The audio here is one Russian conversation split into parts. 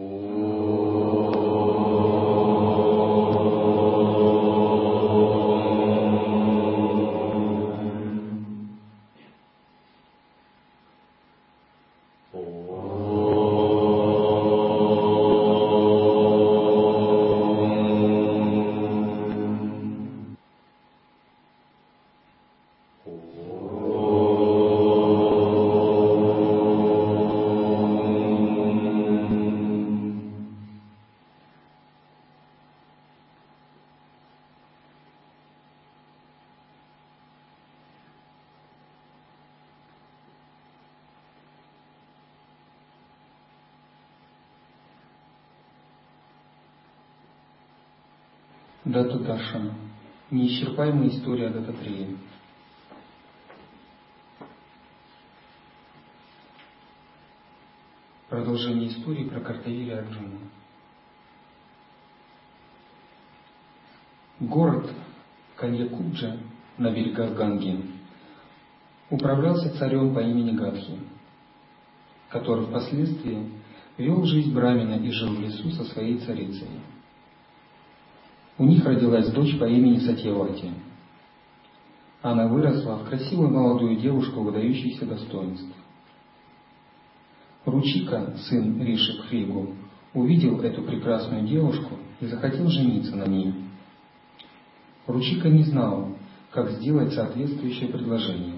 Oh. Дата Даршана. Неисчерпаемая история Дататрея. Продолжение истории про Картавири Арджуна. Город Каньякуджа на берегах Ганги управлялся царем по имени Гадхи, который впоследствии вел жизнь Брамина и жил в лесу со своей царицей. У них родилась дочь по имени Сатьявати. Она выросла в красивую молодую девушку выдающихся достоинств. Ручика, сын Риши Хригу, увидел эту прекрасную девушку и захотел жениться на ней. Ручика не знал, как сделать соответствующее предложение.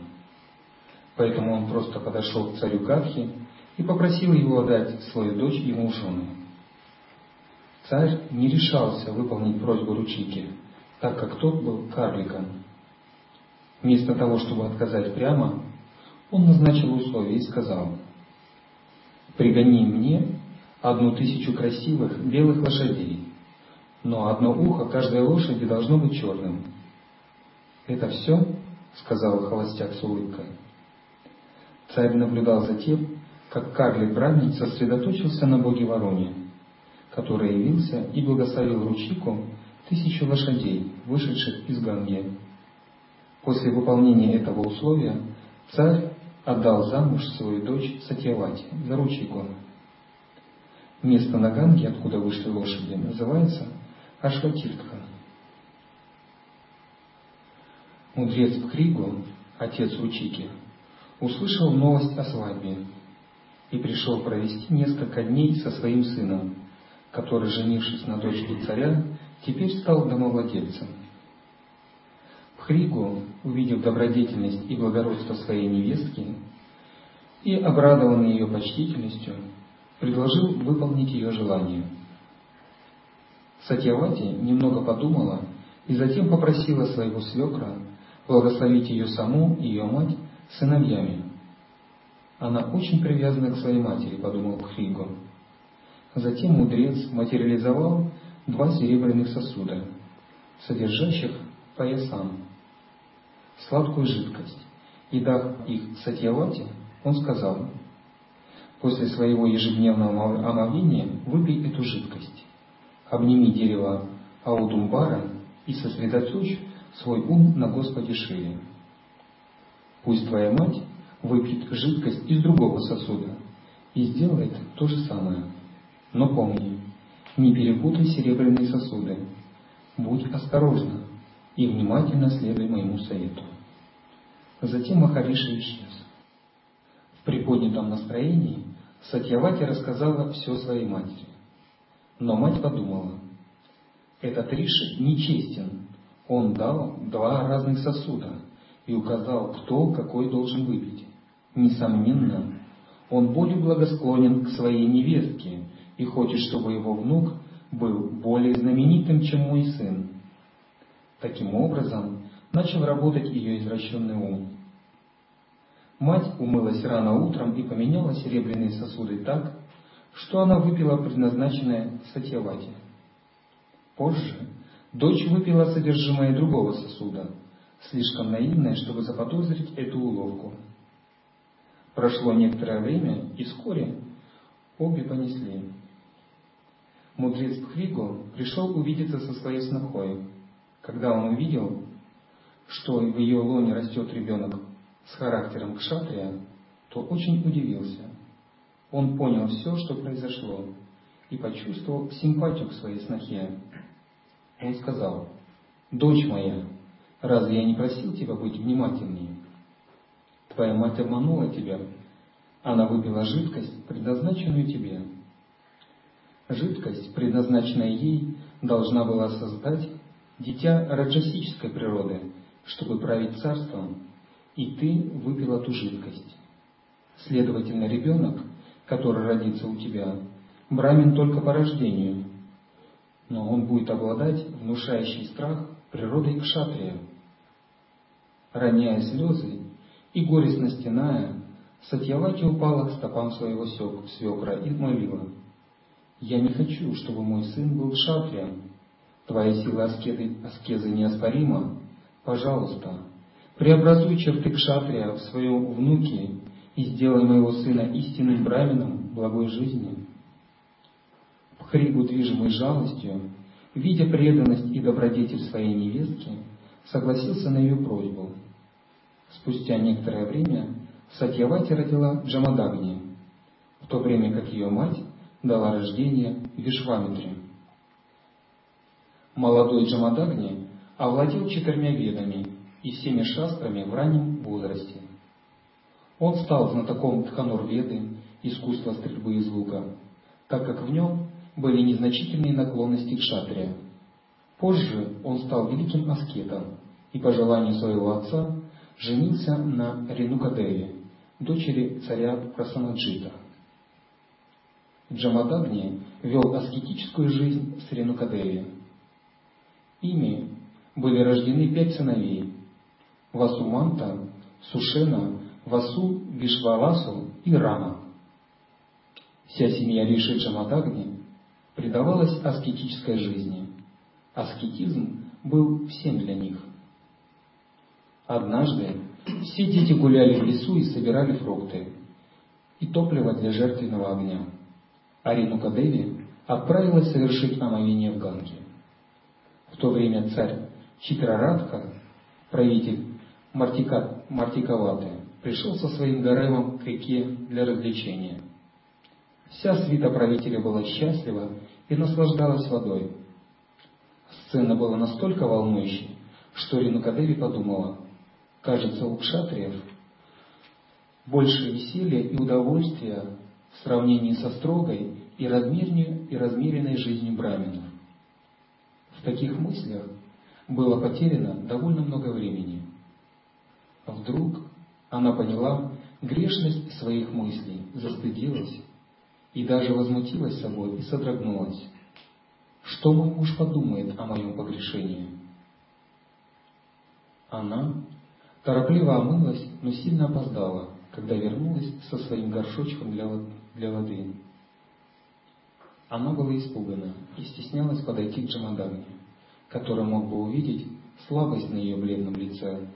Поэтому он просто подошел к царю Гадхи и попросил его отдать свою дочь ему в жены. Царь не решался выполнить просьбу Ручики, так как тот был карликом. Вместо того, чтобы отказать прямо, он назначил условия и сказал, «Пригони мне одну тысячу красивых белых лошадей, но одно ухо каждой лошади должно быть черным». «Это все?» — сказал холостяк с улыбкой. Царь наблюдал за тем, как карлик Бранник сосредоточился на боге Вороне который явился и благословил Ручику тысячу лошадей, вышедших из Ганги. После выполнения этого условия царь отдал замуж свою дочь Сатьявати за Ручику. Место на Ганге, откуда вышли лошади, называется Ашватиртха. Мудрец Пхригу, отец Ручики, услышал новость о свадьбе и пришел провести несколько дней со своим сыном, который, женившись на дочери царя, теперь стал домовладельцем. Пхригу, увидев добродетельность и благородство своей невестки и обрадованный ее почтительностью, предложил выполнить ее желание. Сатьявати немного подумала и затем попросила своего свекра благословить ее саму и ее мать сыновьями. Она очень привязана к своей матери, подумал Пхригу. Затем мудрец материализовал два серебряных сосуда, содержащих поясам сладкую жидкость, и дав их Сатьявати, он сказал, после своего ежедневного омовения выпей эту жидкость, обними дерево Аудумбара и сосредоточь свой ум на Господе Шиве. Пусть твоя мать выпьет жидкость из другого сосуда и сделает то же самое. Но помни, не перепутай серебряные сосуды, будь осторожна и внимательно следуй моему совету. Затем Махариша исчез. В приподнятом настроении Сатьявати рассказала все своей матери. Но мать подумала, этот Риши нечестен, он дал два разных сосуда и указал, кто какой должен выпить. Несомненно, он более благосклонен к своей невестке, и хочет, чтобы его внук был более знаменитым, чем мой сын. Таким образом, начал работать ее извращенный ум. Мать умылась рано утром и поменяла серебряные сосуды так, что она выпила предназначенное сатьявати. Позже дочь выпила содержимое другого сосуда, слишком наивная, чтобы заподозрить эту уловку. Прошло некоторое время, и вскоре обе понесли. Мудрец Пхригу пришел увидеться со своей снохой. Когда он увидел, что в ее лоне растет ребенок с характером кшатрия, то очень удивился. Он понял все, что произошло, и почувствовал симпатию к своей снохе. Он сказал, «Дочь моя, разве я не просил тебя быть внимательнее? Твоя мать обманула тебя, она выпила жидкость, предназначенную тебе. Жидкость, предназначенная ей, должна была создать дитя раджасической природы, чтобы править царством, и ты выпил эту жидкость. Следовательно, ребенок, который родится у тебя, брамин только по рождению, но он будет обладать внушающей страх природой кшатрия. Роняя слезы и горестно стеная, Сатьявати упала к стопам своего свекра и молила. «Я не хочу, чтобы мой сын был кшатрием. Твоя сила аскезы, аскезы неоспорима. Пожалуйста, преобразуй черты кшатрия в своем внуке и сделай моего сына истинным брамином благой жизни». Хригу, движимый жалостью, видя преданность и добродетель своей невестки, согласился на ее просьбу. Спустя некоторое время Сатьявати родила Джамадагни, в то время как ее мать дала рождение Вишвамитре. Молодой Джамадагни овладел четырьмя ведами и всеми шастрами в раннем возрасте. Он стал знатоком Тханур-веды, искусства стрельбы из лука, так как в нем были незначительные наклонности к шатре. Позже он стал великим аскетом и по желанию своего отца женился на Ренукадеве, дочери царя Прасанаджита. Джамадагни вел аскетическую жизнь с Ренукадеви. Ими были рождены пять сыновей – Васуманта, Сушена, Васу, Вишваласу и Рама. Вся семья Риши Джамадагни предавалась аскетической жизни. Аскетизм был всем для них. Однажды все дети гуляли в лесу и собирали фрукты и топливо для жертвенного огня. Арину Кадеви отправилась совершить омовение в Ганге. В то время царь Читрарадха, правитель Мартика, Мартикаваты, пришел со своим гаремом к реке для развлечения. Вся свита правителя была счастлива и наслаждалась водой. Сцена была настолько волнующей, что Ринукадеви подумала, кажется, у кшатриев больше веселья и удовольствия в сравнении со строгой и, размеренной жизнью браминов. В таких мыслях было потеряно довольно много времени. Вдруг она поняла грешность своих мыслей, застыдилась и даже возмутилась собой и содрогнулась. Что мой муж подумает о моем погрешении? Она торопливо омылась, но сильно опоздала, когда вернулась со своим горшочком для, для воды. Она была испугана и стеснялась подойти к Джамадагне, который мог бы увидеть слабость на ее бледном лице.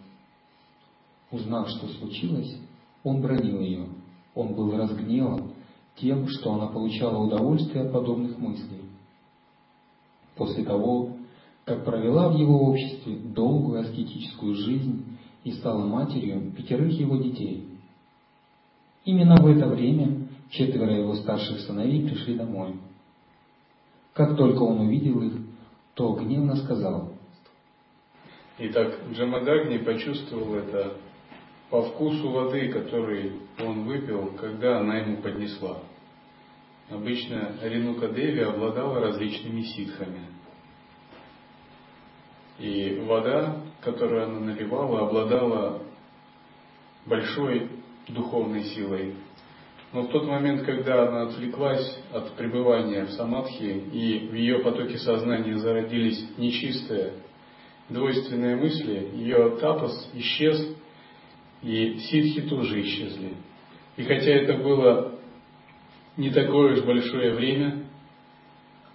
Узнав, что случилось, он бронил ее. Он был разгневан тем, что она получала удовольствие от подобных мыслей. После того, как провела в его обществе долгую аскетическую жизнь и стала матерью пятерых его детей. Именно в это время четверо его старших сыновей пришли домой. Как только он увидел их, то гневно сказал. Итак, Джамадагни почувствовал это по вкусу воды, который он выпил, когда она ему поднесла. Обычно Ринука Деви обладала различными ситхами. И вода, которую она наливала, обладала большой духовной силой. Но в тот момент, когда она отвлеклась от пребывания в самадхи, и в ее потоке сознания зародились нечистые, двойственные мысли, ее тапос исчез, и ситхи тоже исчезли. И хотя это было не такое уж большое время,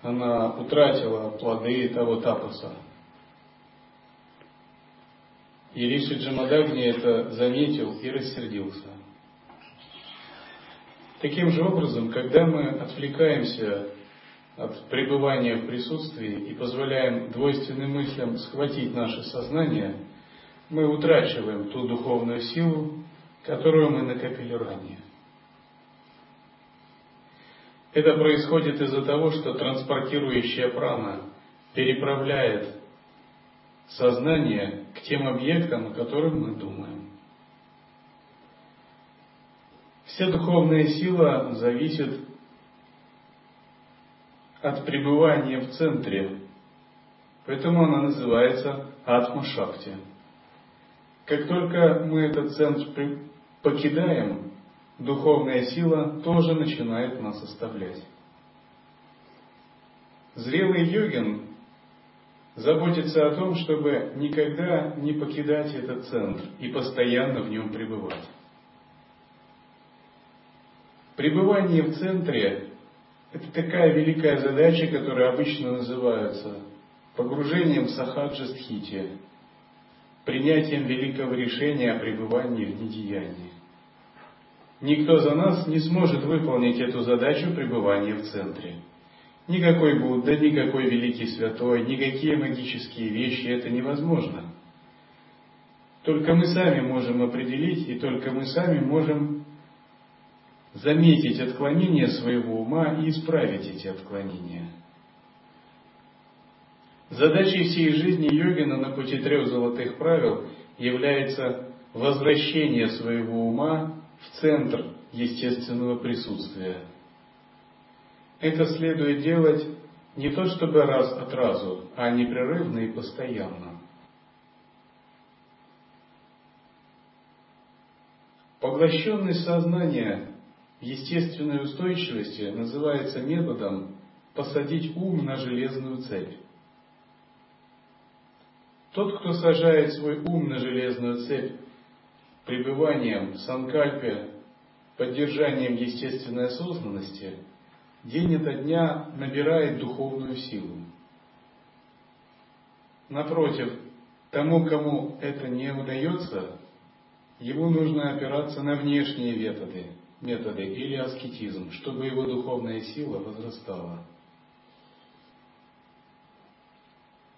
она утратила плоды того тапоса. И Риши Джамадагни это заметил и рассердился. Таким же образом, когда мы отвлекаемся от пребывания в присутствии и позволяем двойственным мыслям схватить наше сознание – мы утрачиваем ту духовную силу, которую мы накопили ранее. Это происходит из-за того, что транспортирующая прана переправляет сознание к тем объектам, о которых мы думаем. Вся духовная сила зависит от пребывания в центре, поэтому она называется Атма-Шакти. Как только мы этот центр покидаем, духовная сила тоже начинает нас оставлять. Зрелый йогин заботится о том, чтобы никогда не покидать этот центр и постоянно в нем пребывать. Пребывание в центре – это такая великая задача, которая обычно называется погружением в сахаджастхити, принятием великого решения о пребывании в недеянии. Никто за нас не сможет выполнить эту задачу пребывания в центре. Никакой Будда, никакой великий святой, никакие магические вещи, это невозможно. Только мы сами можем определить, и только мы сами можем заметить отклонение своего ума и исправить эти отклонения. Задачей всей жизни йогина на пути трех золотых правил является возвращение своего ума в центр естественного присутствия. Это следует делать не то чтобы раз от разу, а непрерывно и постоянно. Поглощенность сознания естественной устойчивости называется методом посадить ум на железную цепь. Тот, кто сажает свой ум на железную цепь пребыванием в санкальпе, поддержанием естественной осознанности, день ото дня набирает духовную силу. Напротив, тому, кому это не удается, ему нужно опираться на внешние методы, методы или аскетизм, чтобы его духовная сила возрастала.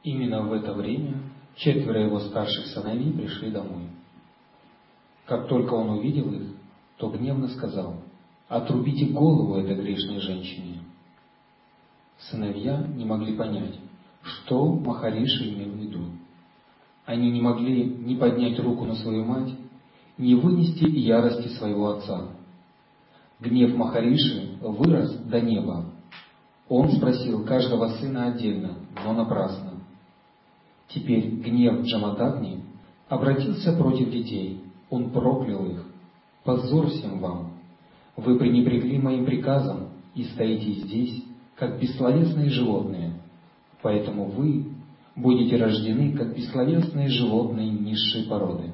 Именно в это время четверо его старших сыновей пришли домой. Как только он увидел их, то гневно сказал, «Отрубите голову этой грешной женщине». Сыновья не могли понять, что Махариши имел в виду. Они не могли ни поднять руку на свою мать, ни вынести ярости своего отца. Гнев Махариши вырос до неба. Он спросил каждого сына отдельно, но напрасно. Теперь гнев Джамадагни обратился против детей. Он проклял их. Позор всем вам! Вы пренебрегли моим приказом и стоите здесь, как бессловесные животные. Поэтому вы будете рождены, как бессловесные животные низшей породы.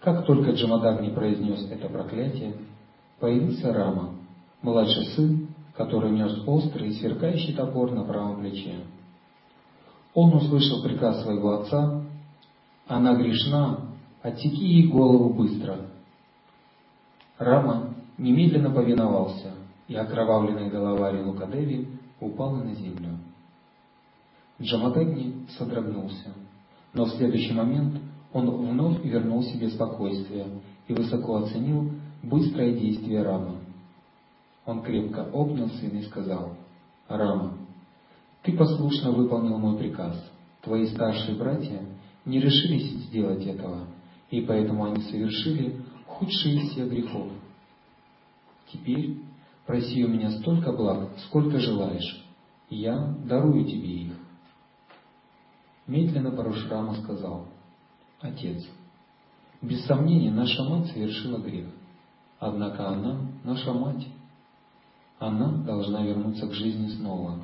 Как только Джамадагни произнес это проклятие, появился Рама, младший сын, который нес острый и сверкающий топор на правом плече. Он услышал приказ своего отца, «Она грешна, отсеки ей голову быстро». Рама немедленно повиновался, и окровавленная голова Ренукадеви упала на землю. Джамадагни содрогнулся, но в следующий момент он вновь вернул себе спокойствие и высоко оценил быстрое действие Рамы. Он крепко обнял сына и сказал, «Рама, ты послушно выполнил мой приказ. Твои старшие братья не решились сделать этого, и поэтому они совершили худший из всех грехов. Теперь проси у меня столько благ, сколько желаешь, и я дарую тебе их. Медленно Парушрама сказал, Отец, без сомнения наша мать совершила грех, однако она наша мать. Она должна вернуться к жизни снова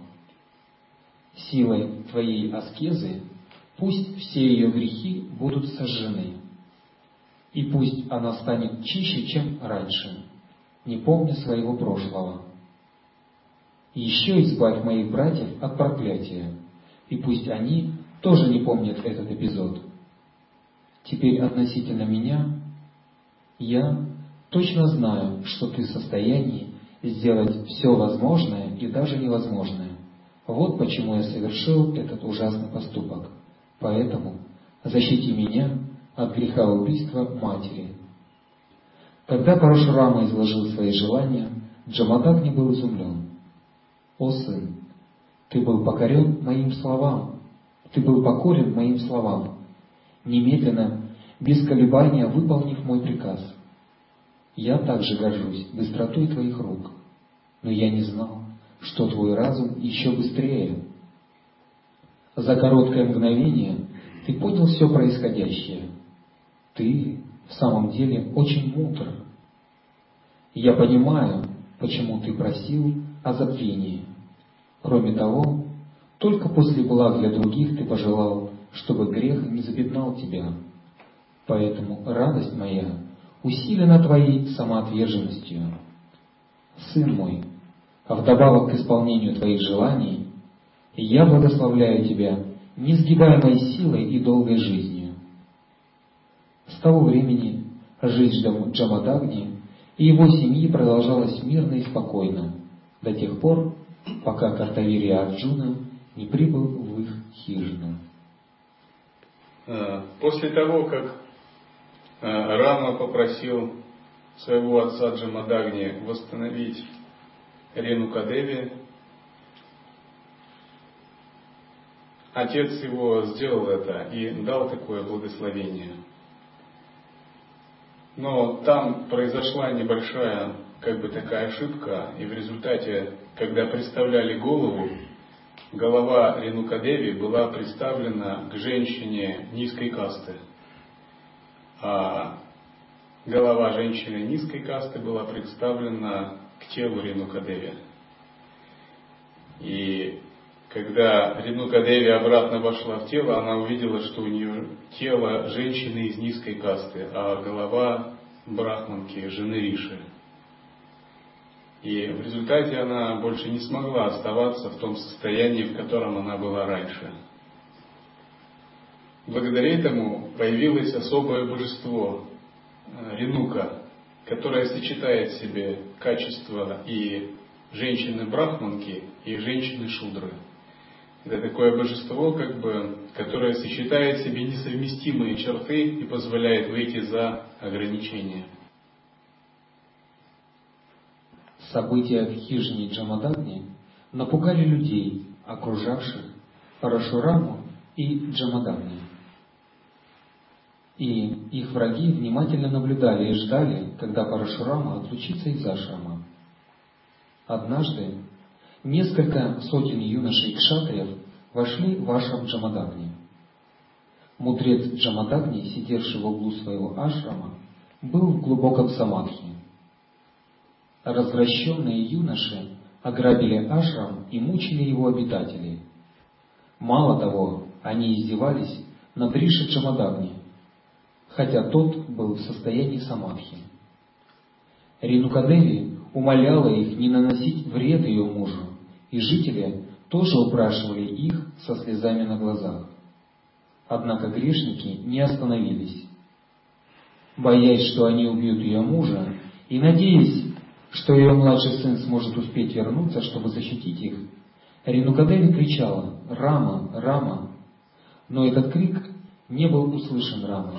силой твоей аскезы, пусть все ее грехи будут сожжены, и пусть она станет чище, чем раньше, не помня своего прошлого. еще избавь моих братьев от проклятия, и пусть они тоже не помнят этот эпизод. Теперь относительно меня, я точно знаю, что ты в состоянии сделать все возможное и даже невозможное. Вот почему я совершил этот ужасный поступок. Поэтому защити меня от греха убийства матери. Когда Парашурама изложил свои желания, Джамадагни был изумлен. «О сын, ты был покорен моим словам, ты был покорен моим словам, немедленно, без колебания выполнив мой приказ. Я также горжусь быстротой твоих рук, но я не знал, что твой разум еще быстрее. За короткое мгновение ты понял все происходящее. Ты в самом деле очень мудр. Я понимаю, почему ты просил о забвении. Кроме того, только после благ для других ты пожелал, чтобы грех не запятнал тебя. Поэтому радость моя усилена твоей самоотверженностью. Сын мой, а вдобавок к исполнению твоих желаний, я благословляю тебя несгибаемой силой и долгой жизнью. С того времени жизнь Джамадагни и его семьи продолжалась мирно и спокойно, до тех пор, пока Картавири Арджуна не прибыл в их хижину. Э, после того, как Рама попросил своего отца Джамадагни восстановить Рену Кадеви, отец его сделал это и дал такое благословение. Но там произошла небольшая, как бы такая ошибка, и в результате, когда представляли голову, голова Ренукадеви была представлена к женщине низкой касты, а голова женщины низкой касты была представлена к телу Ренукадеви. И когда Ренукадеви обратно вошла в тело, она увидела, что у нее тело женщины из низкой касты, а голова брахманки, жены Риши. И в результате она больше не смогла оставаться в том состоянии, в котором она была раньше. Благодаря этому появилось особое божество, э, Ренука, которое сочетает в себе качества и женщины-брахманки, и женщины-шудры. Это такое божество, как бы, которое сочетает в себе несовместимые черты и позволяет выйти за ограничения. События в хижине Джамадагни напугали людей, окружавших Парашураму и Джамадагни. И их враги внимательно наблюдали и ждали, когда Парашурама отлучится из ашрама. Однажды несколько сотен юношей кшатриев вошли в ашрам Джамадагни. Мудрец Джамадагни, сидевший в углу своего ашрама, был в глубоком самадхи развращенные юноши ограбили ашрам и мучили его обитателей. Мало того, они издевались над Риши Джамадагни, хотя тот был в состоянии самадхи. Ринукадеви умоляла их не наносить вред ее мужу, и жители тоже упрашивали их со слезами на глазах. Однако грешники не остановились. Боясь, что они убьют ее мужа, и надеясь что ее младший сын сможет успеть вернуться, чтобы защитить их, Ринукадеви кричала «Рама! Рама!», но этот крик не был услышан Рамой.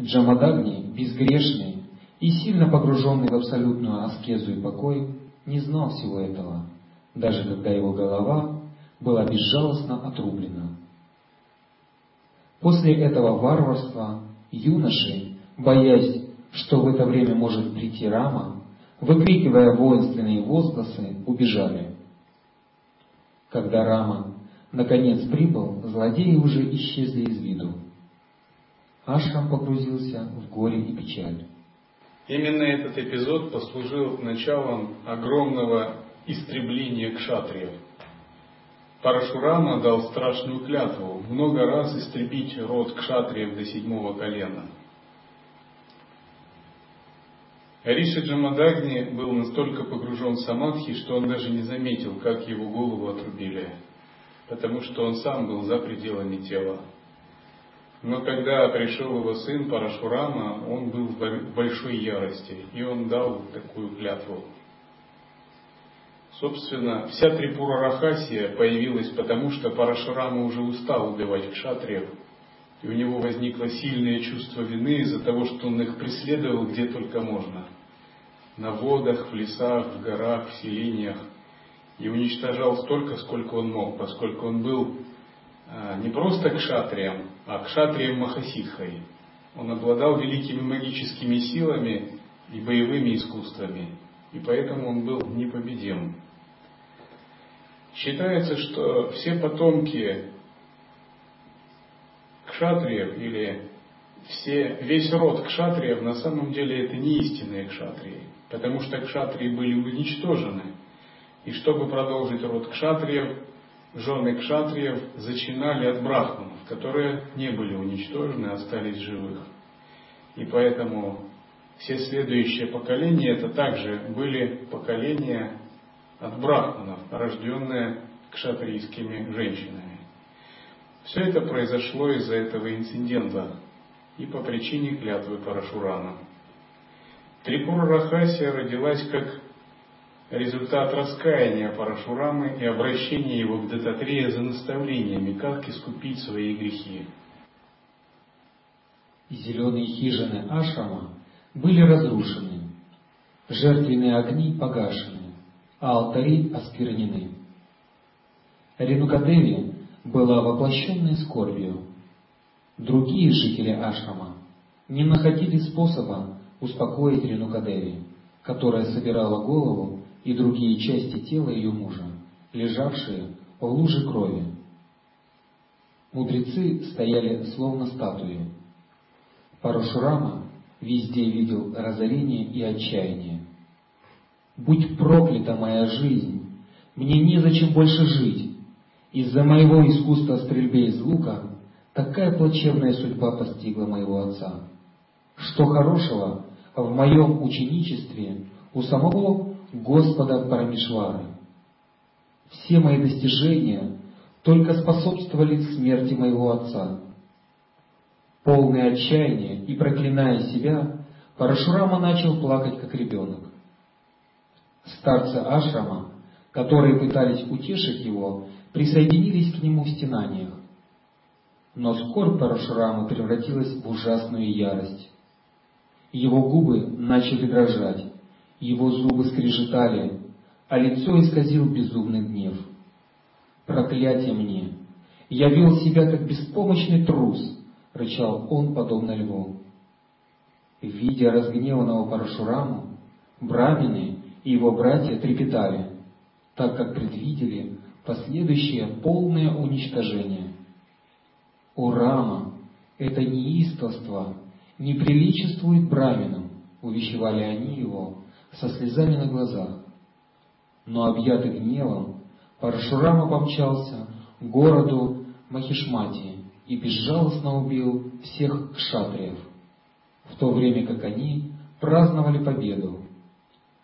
Джамадагни, безгрешный и сильно погруженный в абсолютную аскезу и покой, не знал всего этого, даже когда его голова была безжалостно отрублена. После этого варварства юноши, боясь, что в это время может прийти Рама, выкрикивая воинственные возгласы, убежали. Когда Рама наконец прибыл, злодеи уже исчезли из виду. Ашрам погрузился в горе и печаль. Именно этот эпизод послужил началом огромного истребления кшатриев. Парашурама дал страшную клятву много раз истребить род кшатриев до седьмого колена – Риши Джамадагни был настолько погружен в самадхи, что он даже не заметил, как его голову отрубили, потому что он сам был за пределами тела. Но когда пришел его сын Парашурама, он был в большой ярости, и он дал такую клятву. Собственно, вся Трипура Рахасия появилась потому, что Парашурама уже устал убивать кшатриев, и у него возникло сильное чувство вины из-за того, что он их преследовал где только можно. на водах, в лесах, в горах, в селениях и уничтожал столько, сколько он мог, поскольку он был а, не просто кшатрием, а кшатрием Махасидхой. Он обладал великими магическими силами и боевыми искусствами, и поэтому он был непобедим. Считается, что все потомки кшатриев или все, весь род кшатриев на самом деле это не истинные кшатрии, потому что кшатрии были уничтожены. И чтобы продолжить род кшатриев, жены кшатриев зачинали от брахманов, которые не были уничтожены, остались живых. И поэтому все следующие поколения это также были поколения от брахманов, рожденные кшатрийскими женщинами. Все это произошло из-за этого инцидента и по причине клятвы Парашурана. Трипура Рахасия родилась как результат раскаяния Парашурамы и обращения его к Дататрея за наставлениями, как искупить свои грехи. Зеленые хижины Ашрама были разрушены, жертвенные огни погашены, а алтари осквернены. Ренукадеви была воплощенной скорбью. Другие жители Ашрама не находили способа успокоить Ренукадеви, которая собирала голову и другие части тела ее мужа, лежавшие в луже крови. Мудрецы стояли словно статуи. Парашурама везде видел разорение и отчаяние. «Будь проклята моя жизнь! Мне незачем больше жить! Из-за моего искусства стрельбе из лука такая плачевная судьба постигла моего отца. Что хорошего в моем ученичестве у самого Господа Парамишвары. Все мои достижения только способствовали смерти моего отца. Полный отчаяния и проклиная себя, Парашурама начал плакать, как ребенок. Старцы Ашрама, которые пытались утешить его, присоединились к нему в стенаниях. Но скорбь Парашурамы превратилась в ужасную ярость. Его губы начали дрожать, его зубы скрежетали, а лицо исказил безумный гнев. «Проклятие мне! Я вел себя, как беспомощный трус!» — рычал он, подобно льву. Видя разгневанного Парашураму, брамины и его братья трепетали, так как предвидели последующее полное уничтожение. «О, Рама, это неистовство не приличествует браминам!» — увещевали они его, со слезами на глазах. Но объятый гневом, Парашурама помчался к городу Махишмати и безжалостно убил всех кшатриев, в то время как они праздновали победу.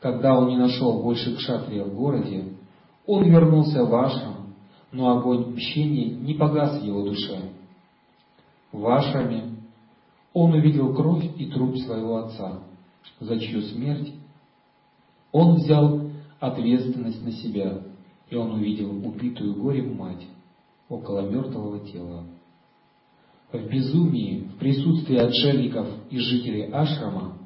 Когда он не нашел больше кшатриев в городе, он вернулся в Ашрам, но огонь мщения не погас в его душе. В Ашраме он увидел кровь и труп своего отца, за чью смерть он взял ответственность на себя, и он увидел убитую горем мать около мертвого тела. В безумии, в присутствии отшельников и жителей Ашрама,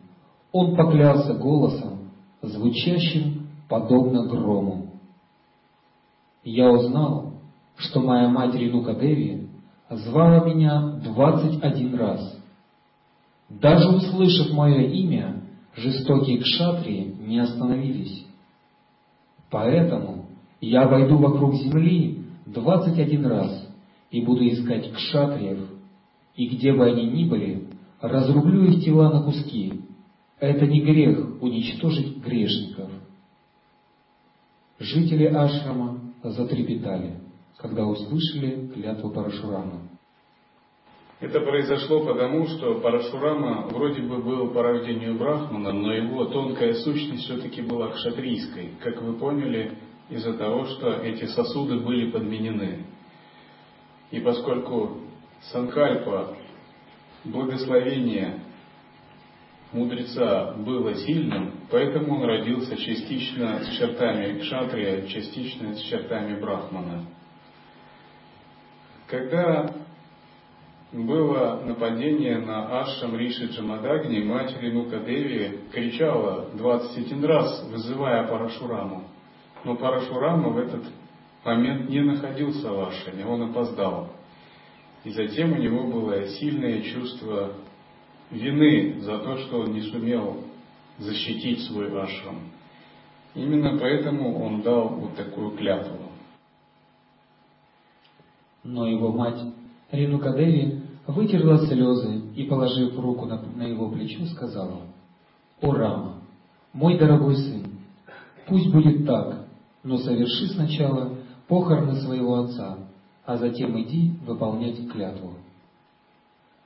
он поклялся голосом, звучащим подобно грому. Я узнал, что моя мать Ринука Деви звала меня двадцать один раз. Даже услышав мое имя, жестокие кшатрии не остановились. Поэтому я войду вокруг земли двадцать один раз и буду искать кшатриев, и где бы они ни были, разрублю их тела на куски. Это не грех уничтожить грешников. Жители Ашрама затрепетали, когда услышали клятву Парашурама. Это произошло потому, что Парашурама вроде бы был по рождению Брахмана, но его тонкая сущность все-таки была кшатрийской, как вы поняли, из-за того, что эти сосуды были подменены. И поскольку Санкальпа, благословение мудреца было сильным, поэтому он родился частично с чертами кшатрия, частично с чертами брахмана. Когда было нападение на Ашам Риши Джамадагни, мать Ренука Деви кричала 21 раз, вызывая Парашураму. Но Парашурама в этот момент не находился в Ашаме, он опоздал. И затем у него было сильное чувство вины за то, что он не сумел защитить свой ашрам. Именно поэтому он дал вот такую клятву. Но его мать Ринукадеви вытерла слезы и, положив руку на, его плечо, сказала, «О Рама, мой дорогой сын, пусть будет так, но соверши сначала похороны своего отца, а затем иди выполнять клятву».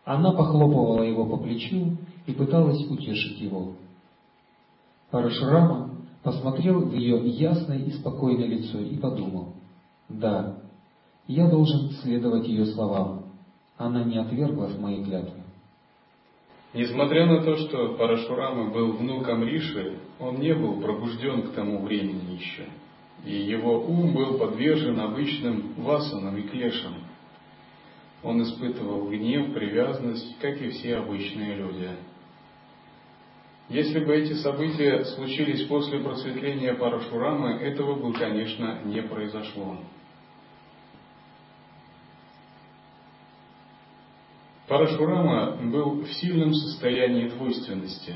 Она похлопывала его по плечу и пыталась утешить его. Парашурама посмотрел в ее ясное и спокойное лицо и подумал, «Да, я должен следовать ее словам. Она не отвергла моей клятвы». Несмотря на то, что Парашурама был внуком Риши, он не был пробужден к тому времени еще, и его ум был подвержен обычным васанам и клешам. Он испытывал гнев, привязанность, как и все обычные люди. Если бы эти события случились после просветления Парашурамы, этого бы, конечно, не произошло. Парашурама был в сильном состоянии двойственности.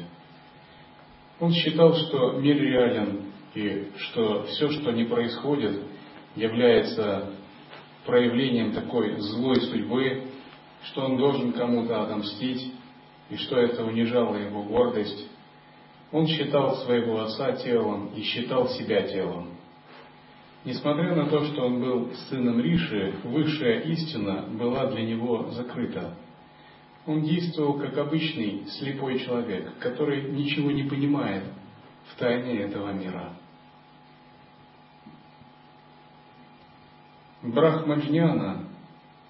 Он считал, что мир реален и что все, что не происходит, является проявлением такой злой судьбы, что он должен кому-то отомстить, и что это унижало его гордость, он считал своего отца телом и считал себя телом. Несмотря на то, что он был сыном Риши, высшая истина была для него закрыта. Он действовал как обычный слепой человек, который ничего не понимает в тайне этого мира. Брахмаджняна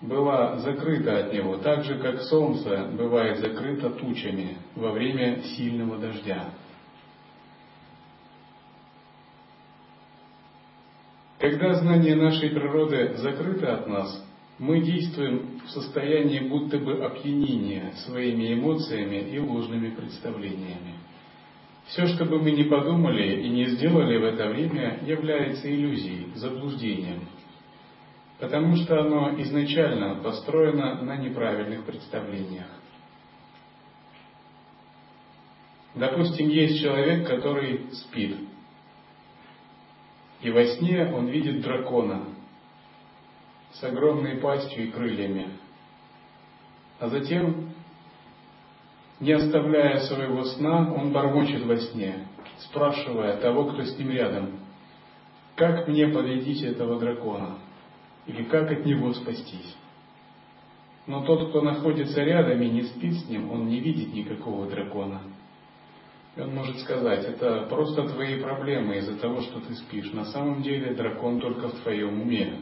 была закрыта от него, так же как солнце бывает закрыто тучами во время сильного дождя. Когда знание нашей природы закрыто от нас, мы действуем в состоянии будто бы опьянения своими эмоциями и ложными представлениями. Все, что бы мы ни подумали и не сделали в это время, является иллюзией, заблуждением, потому что оно изначально построено на неправильных представлениях. Допустим, есть человек, который спит – и во сне он видит дракона с огромной пастью и крыльями. А затем, не оставляя своего сна, он бормочет во сне, спрашивая того, кто с ним рядом, как мне победить этого дракона? Или как от него спастись? Но тот, кто находится рядом и не спит с ним, он не видит никакого дракона. И он может сказать, это просто твои проблемы из-за того, что ты спишь. На самом деле дракон только в твоем уме.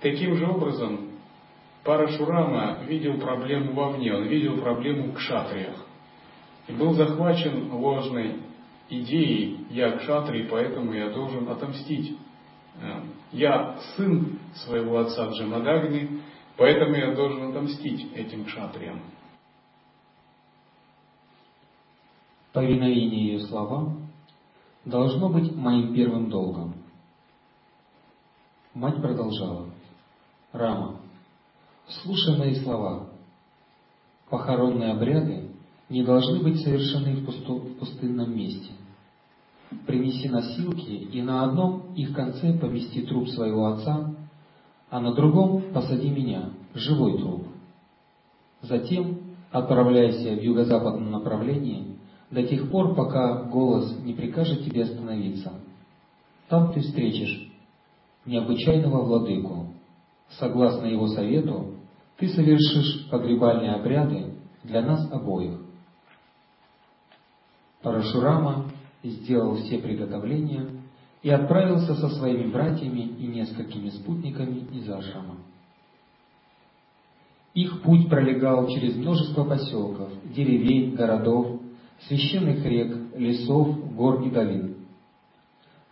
Таким же образом, Парашурама видел проблему вовне, он видел проблему в кшатриях. И был захвачен ложной идеей «я кшатрий, поэтому я должен отомстить». Э, я сын своего отца Джамадагни, поэтому я должен отомстить этим кшатриям. Повиновение ее словам должно быть моим первым долгом. Мать продолжала. Рама, слушай мои слова. Похоронные обряды не должны быть совершены в, пусту, в пустынном месте. Принеси носилки и на одном их конце помести труп своего отца, а на другом посади меня, живой труп. Затем отправляйся в юго-западном направлении до тех пор, пока голос не прикажет тебе остановиться. Там ты встретишь необычайного владыку. Согласно его совету, ты совершишь погребальные обряды для нас обоих. Парашурама сделал все приготовления и отправился со своими братьями и несколькими спутниками из Ашрама. Их путь пролегал через множество поселков, деревень, городов, священных рек, лесов, гор и долин.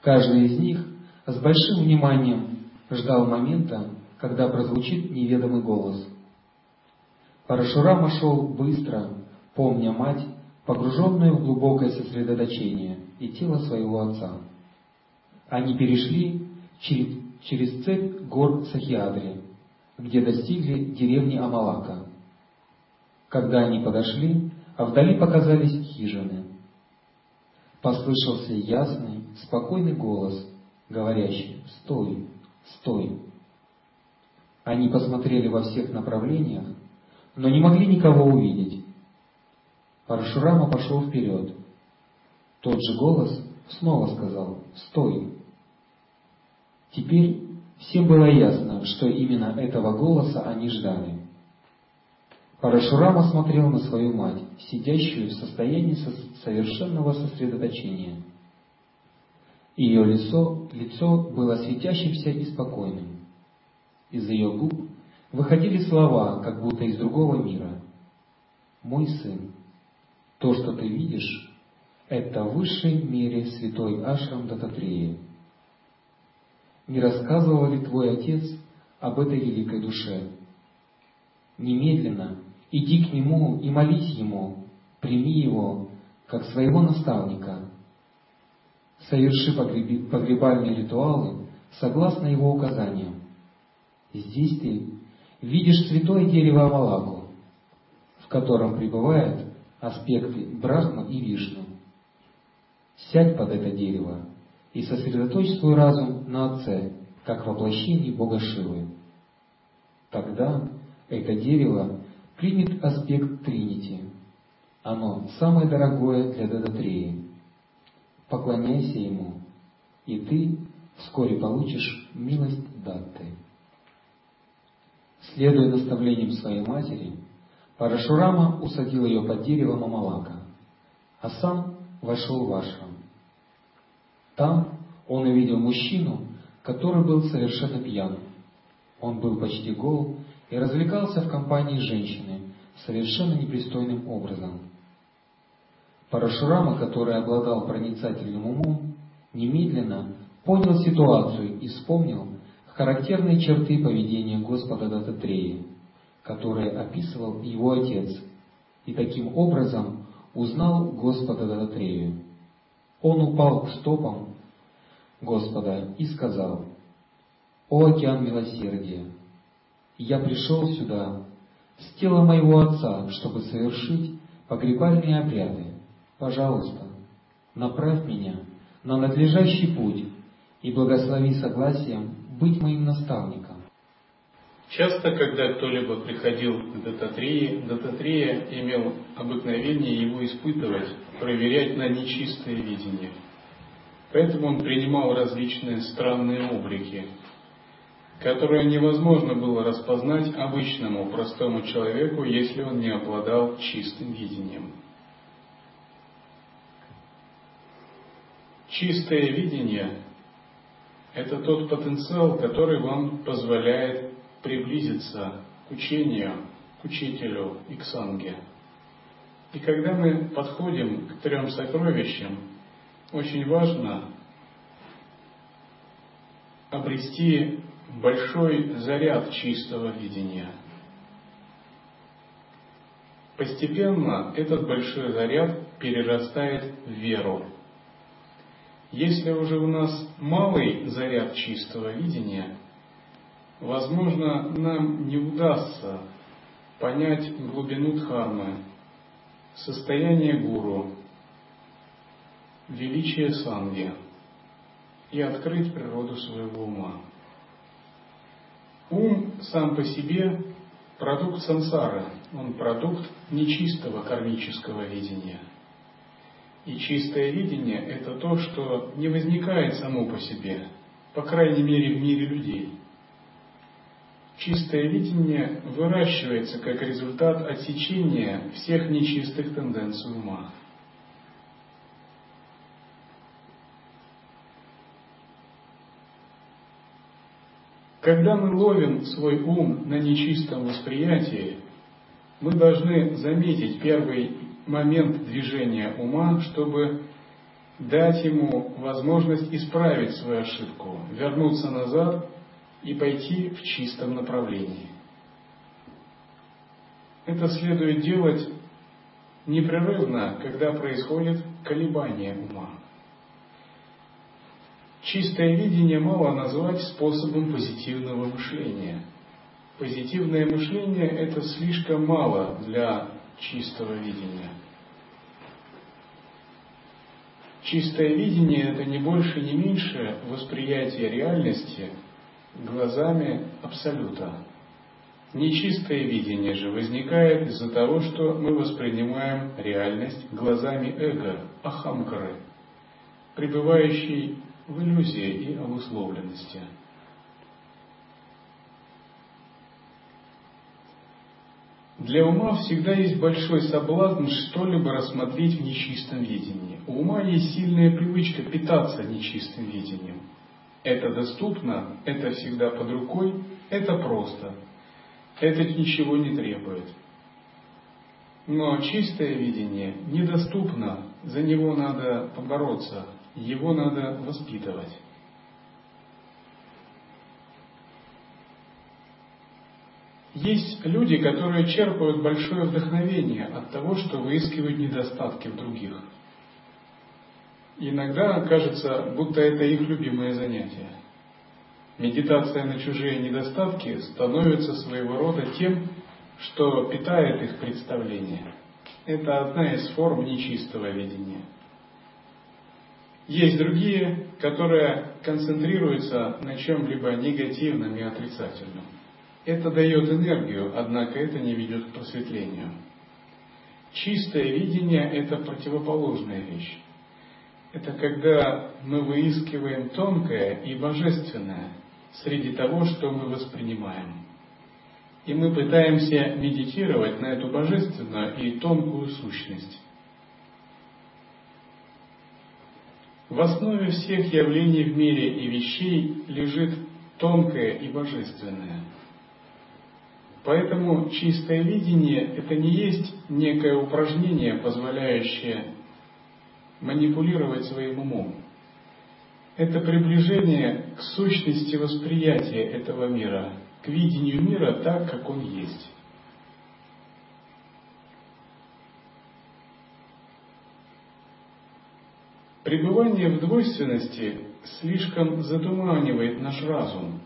Каждый из них с большим вниманием ждал момента, когда прозвучит неведомый голос Парашурама шел быстро, помня мать, погруженную в глубокое сосредоточение и тело своего отца. Они перешли через, через цепь гор Сахиадри, где достигли деревни Амалака. Когда они подошли, а вдали показались хижины. Послышался ясный, спокойный голос, говорящий «Стой, стой!» Они посмотрели во всех направлениях, но не могли никого увидеть. Парашурама пошел вперед. Тот же голос снова сказал «Стой!». Теперь всем было ясно, что именно этого голоса они ждали. Парашурама смотрел на свою мать, сидящую в состоянии совершенного сосредоточения. Ее лицо, лицо было светящимся и спокойным. Из ее губ выходили слова, как будто из другого мира. «Мой сын, то, что ты видишь, это в высшей мере святой Ашрам Дататрея. Не рассказывал ли твой отец об этой великой душе? Немедленно иди к нему и молись ему, прими его как своего наставника. Соверши погребальные ритуалы согласно его указаниям. Здесь ты видишь святое дерево Амалаку, в котором пребывает аспекты Брахма и Вишну. Сядь под это дерево и сосредоточь свой разум на Отце, как воплощении Бога Шивы. Тогда это дерево примет аспект Тринити. Оно самое дорогое для Дадатреи. Поклоняйся ему, и ты вскоре получишь милость Датты. Следуя наставлениям своей матери, Парашурама усадил ее под деревом Амалака, а сам вошел в ашрам. Там он увидел мужчину, который был совершенно пьян. Он был почти гол и развлекался в компании женщины совершенно непристойным образом. Парашурама, который обладал проницательным умом, немедленно понял ситуацию и вспомнил характерные черты поведения Господа Дататрея – которые описывал его отец, и таким образом узнал Господа Дататрею. Он упал к стопам Господа и сказал, «О океан милосердия! Я пришел сюда с тела моего отца, чтобы совершить погребальные обряды. Пожалуйста, направь меня на надлежащий путь и благослови согласием быть моим наставником. Часто, когда кто-либо приходил к Дататрее, Дататрея имел обыкновение его испытывать, проверять на нечистое видение. Поэтому он принимал различные странные облики, которые невозможно было распознать обычному простому человеку, если он не обладал чистым видением. Чистое видение – это тот потенциал, который вам позволяет приблизиться к учению, к учителю и к санге. И когда мы подходим к трем сокровищам, очень важно обрести большой заряд чистого видения. Постепенно этот большой заряд перерастает в веру. Если уже у нас малый заряд чистого видения, Возможно, нам не удастся понять глубину Дхармы, состояние гуру, величие санги и открыть природу своего ума. Ум сам по себе продукт сансары, он продукт нечистого кармического видения. И чистое видение – это то, что не возникает само по себе, по крайней мере в мире людей – Чистое видение выращивается как результат отсечения всех нечистых тенденций ума. Когда мы ловим свой ум на нечистом восприятии, мы должны заметить первый момент движения ума, чтобы дать ему возможность исправить свою ошибку, вернуться назад и пойти в чистом направлении. Это следует делать непрерывно, когда происходит колебание ума. Чистое видение мало назвать способом позитивного мышления. Позитивное мышление – это слишком мало для чистого видения. Чистое видение – это не больше, не меньше восприятие реальности глазами Абсолюта. Нечистое видение же возникает из-за того, что мы воспринимаем реальность глазами эго, ахамкары, пребывающей в иллюзии и обусловленности. Для ума всегда есть большой соблазн что-либо рассмотреть в нечистом видении. У ума есть сильная привычка питаться нечистым видением. Это доступно, это всегда под рукой, это просто. Это ничего не требует. Но чистое видение недоступно, за него надо побороться, его надо воспитывать. Есть люди, которые черпают большое вдохновение от того, что выискивают недостатки в других. иногда кажется, будто это их любимое занятие. Медитация на чужие недостатки становится своего рода тем, что питает их представление. Это одна из форм нечистого видения. Есть другие, которые концентрируются на чем-либо негативном и отрицательном. Это дает энергию, однако это не ведет к просветлению. Чистое видение – это противоположная вещь. Это когда мы выискиваем тонкое и божественное среди того, что мы воспринимаем. И мы пытаемся медитировать на эту божественную и тонкую сущность. В основе всех явлений в мире и вещей лежит тонкое и божественное. Поэтому чистое видение – это не есть некое упражнение, позволяющее манипулировать своим умом. Это приближение к сущности восприятия этого мира, к видению мира так, как он есть. Пребывание в двойственности слишком затуманивает наш разум.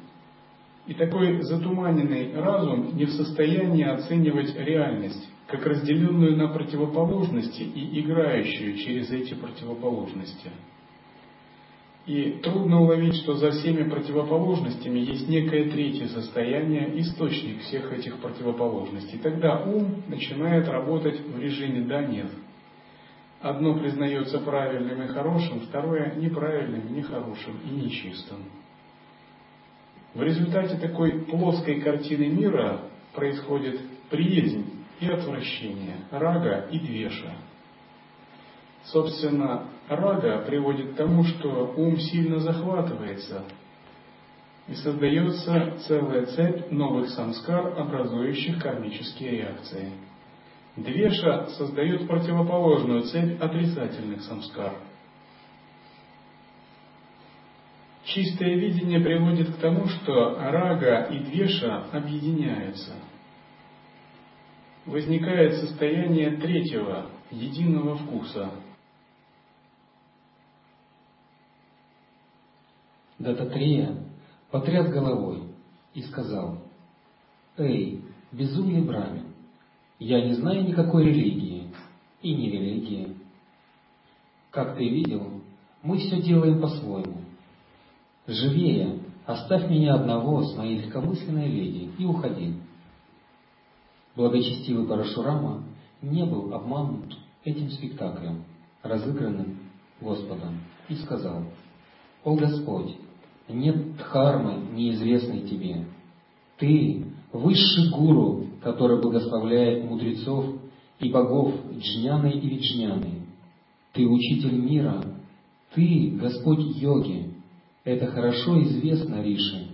И такой затуманенный разум не в состоянии оценивать реальность, как разделенную на противоположности и играющую через эти противоположности. И трудно уловить, что за всеми противоположностями есть некое третье состояние, источник всех этих противоположностей. Тогда ум начинает работать в режиме «да-нет», Одно признается правильным и хорошим, второе неправильным, нехорошим и нечистым. В результате такой плоской картины мира происходит приязнь и отвращение, рага и двеша. Собственно, рага приводит к тому, что ум сильно захватывается, и создается целая цепь новых самскар, образующих кармические реакции – Двеша создает противоположную цепь отрицательных самскар. Чистое видение приводит к тому, что рага и двеша объединяются. Возникает состояние третьего, единого вкуса. Дататрия потряс головой и сказал, «Эй, безумный брамин, я не знаю никакой религии и не религии. Как ты видел, мы все делаем по-своему. Живее, оставь меня одного с моей легкомысленной леди и уходи. Благочестивый Парашурама не был обманут этим спектаклем, разыгранным Господом, и сказал, «О Господь, нет дхармы, неизвестной Тебе. Ты — высший гуру, который благословляет мудрецов и богов джняны и виджняны. Ты учитель мира, ты Господь йоги. Это хорошо известно, Риши.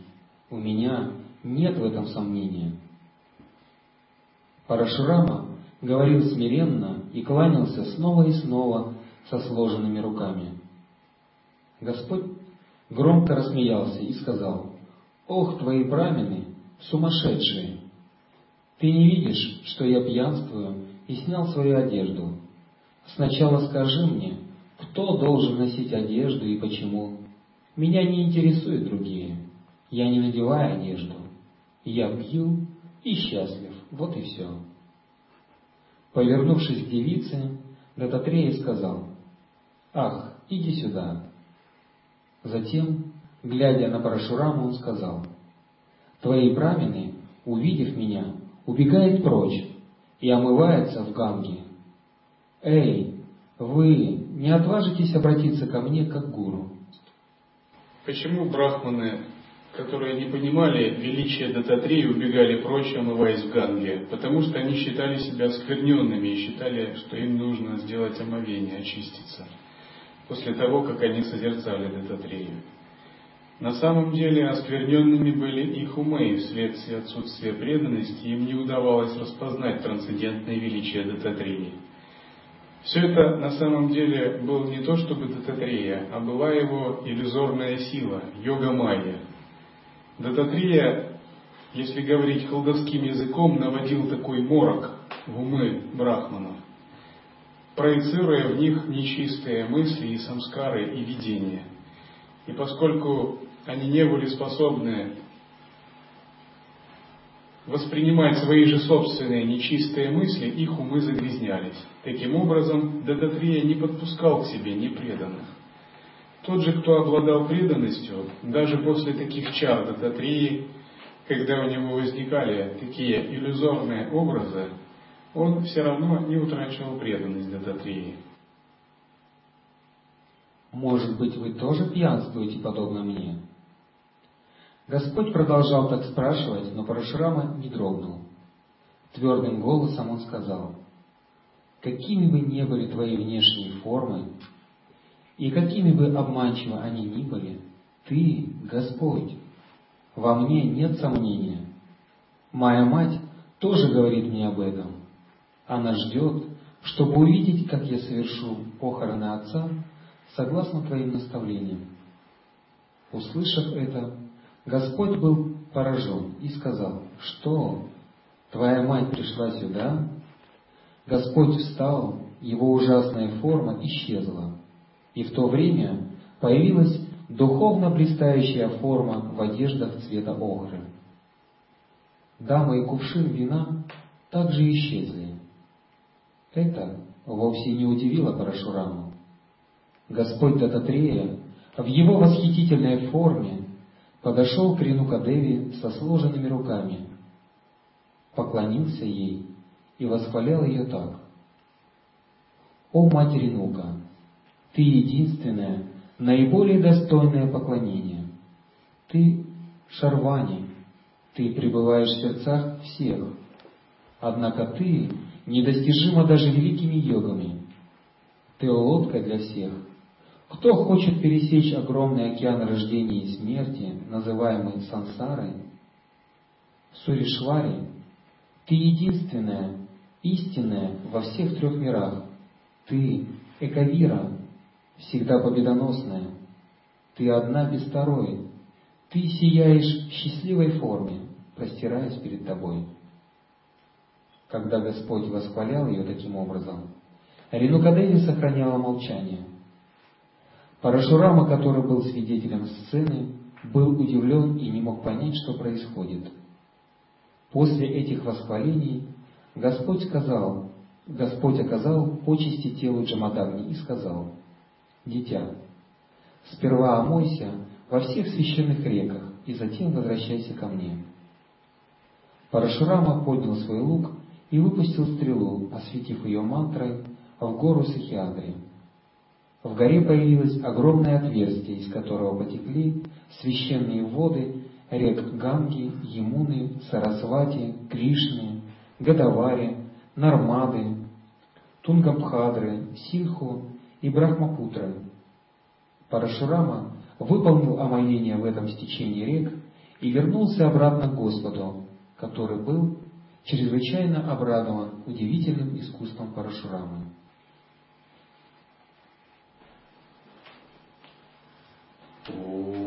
У меня нет в этом сомнения. Парашурама говорил смиренно и кланялся снова и снова со сложенными руками. Господь громко рассмеялся и сказал, «Ох, твои брамины, сумасшедшие! Ты не видишь, что я пьянствую и снял свою одежду? Сначала скажи мне, кто должен носить одежду и почему? Меня не интересуют другие. Я не надеваю одежду. Я пью и счастлив. Вот и все. Повернувшись к девице, Дататрея сказал, «Ах, иди сюда». Затем, глядя на Парашураму, он сказал, «Твои брамины, увидев меня, убегают прочь и омываются в Ганге. Эй, вы не отважитесь обратиться ко мне как гуру?» Почему брахманы, которые не понимали величия Дататреи, убегали прочь, омываясь в Ганге? Потому что они считали себя оскверненными и считали, что им нужно сделать омовение, очиститься после того, как они созерцали Дататрею. На самом деле оскверненными были их умы, вследствие отсутствия преданности им не удавалось распознать трансцендентное величие Дататреи. Все это на самом деле был не то чтобы Дататрея, а была его иллюзорная сила, йога майя. Дататрея, если говорить колдовским языком, наводил такой морок в умы брахманов проецируя в них нечистые мысли и самскары и видения. И поскольку они не были способны воспринимать свои же собственные нечистые мысли, их умы загрязнялись. Таким образом, Дататрия не подпускал к себе непреданных. Тот же, кто обладал преданностью, даже после таких чар Дататрии, когда у него возникали такие иллюзорные образы, он все равно не утрачивал преданность Дататрии. Может быть, вы тоже пьянствуете, подобно мне? Господь продолжал так спрашивать, но Парашурама не дрогнул. Твердым голосом он сказал, «Какими бы ни были твои внешние формы, и какими бы обманчиво они ни были, ты, Господь, во мне нет сомнения. Моя мать тоже говорит мне об этом. Она ждет, чтобы увидеть, как я совершу похороны отца, согласно твоим наставлениям. Услышав это, Господь был поражен и сказал, что твоя мать пришла сюда? Господь встал, его ужасная форма исчезла, и в то время появилась духовно блистающая форма в одеждах цвета охры. Дама и кувшин вина также исчезли, это вовсе не удивило Парашураму. Господь Дататрея в его восхитительной форме подошел к Ренукадеве со сложенными руками, поклонился ей и восхвалял ее так. «О Мать Ренука, Ты единственная, наиболее достойное поклонение. Ты Шарвани, Ты пребываешь в сердцах всех, однако Ты недостижима даже великими йогами. Ты лодка для всех. Кто хочет пересечь огромный океан рождения и смерти, называемый сансарой, Суришвари, ты единственная, истинная во всех трех мирах. Ты Эковира, всегда победоносная. Ты одна без второй. Ты сияешь в счастливой форме, простираясь перед тобой когда Господь восхвалял ее таким образом, Ренукадеви сохраняла молчание. Парашурама, который был свидетелем сцены, был удивлен и не мог понять, что происходит. После этих восхвалений Господь сказал, Господь оказал почести телу Джамадагни и сказал, «Дитя, сперва омойся во всех священных реках и затем возвращайся ко мне». Парашурама поднял свой лук и выпустил стрелу, осветив ее мантрой в гору Сахиадри. В горе появилось огромное отверстие, из которого потекли священные воды рек Ганги, Емуны, Сарасвати, Кришны, Гадавари, Нармады, Тунгабхадры, Синху и Брахмапутры. Парашурама выполнил омовение в этом стечении рек и вернулся обратно к Господу, который был чрезвычайно обрадован удивительным искусством Парашурамы. お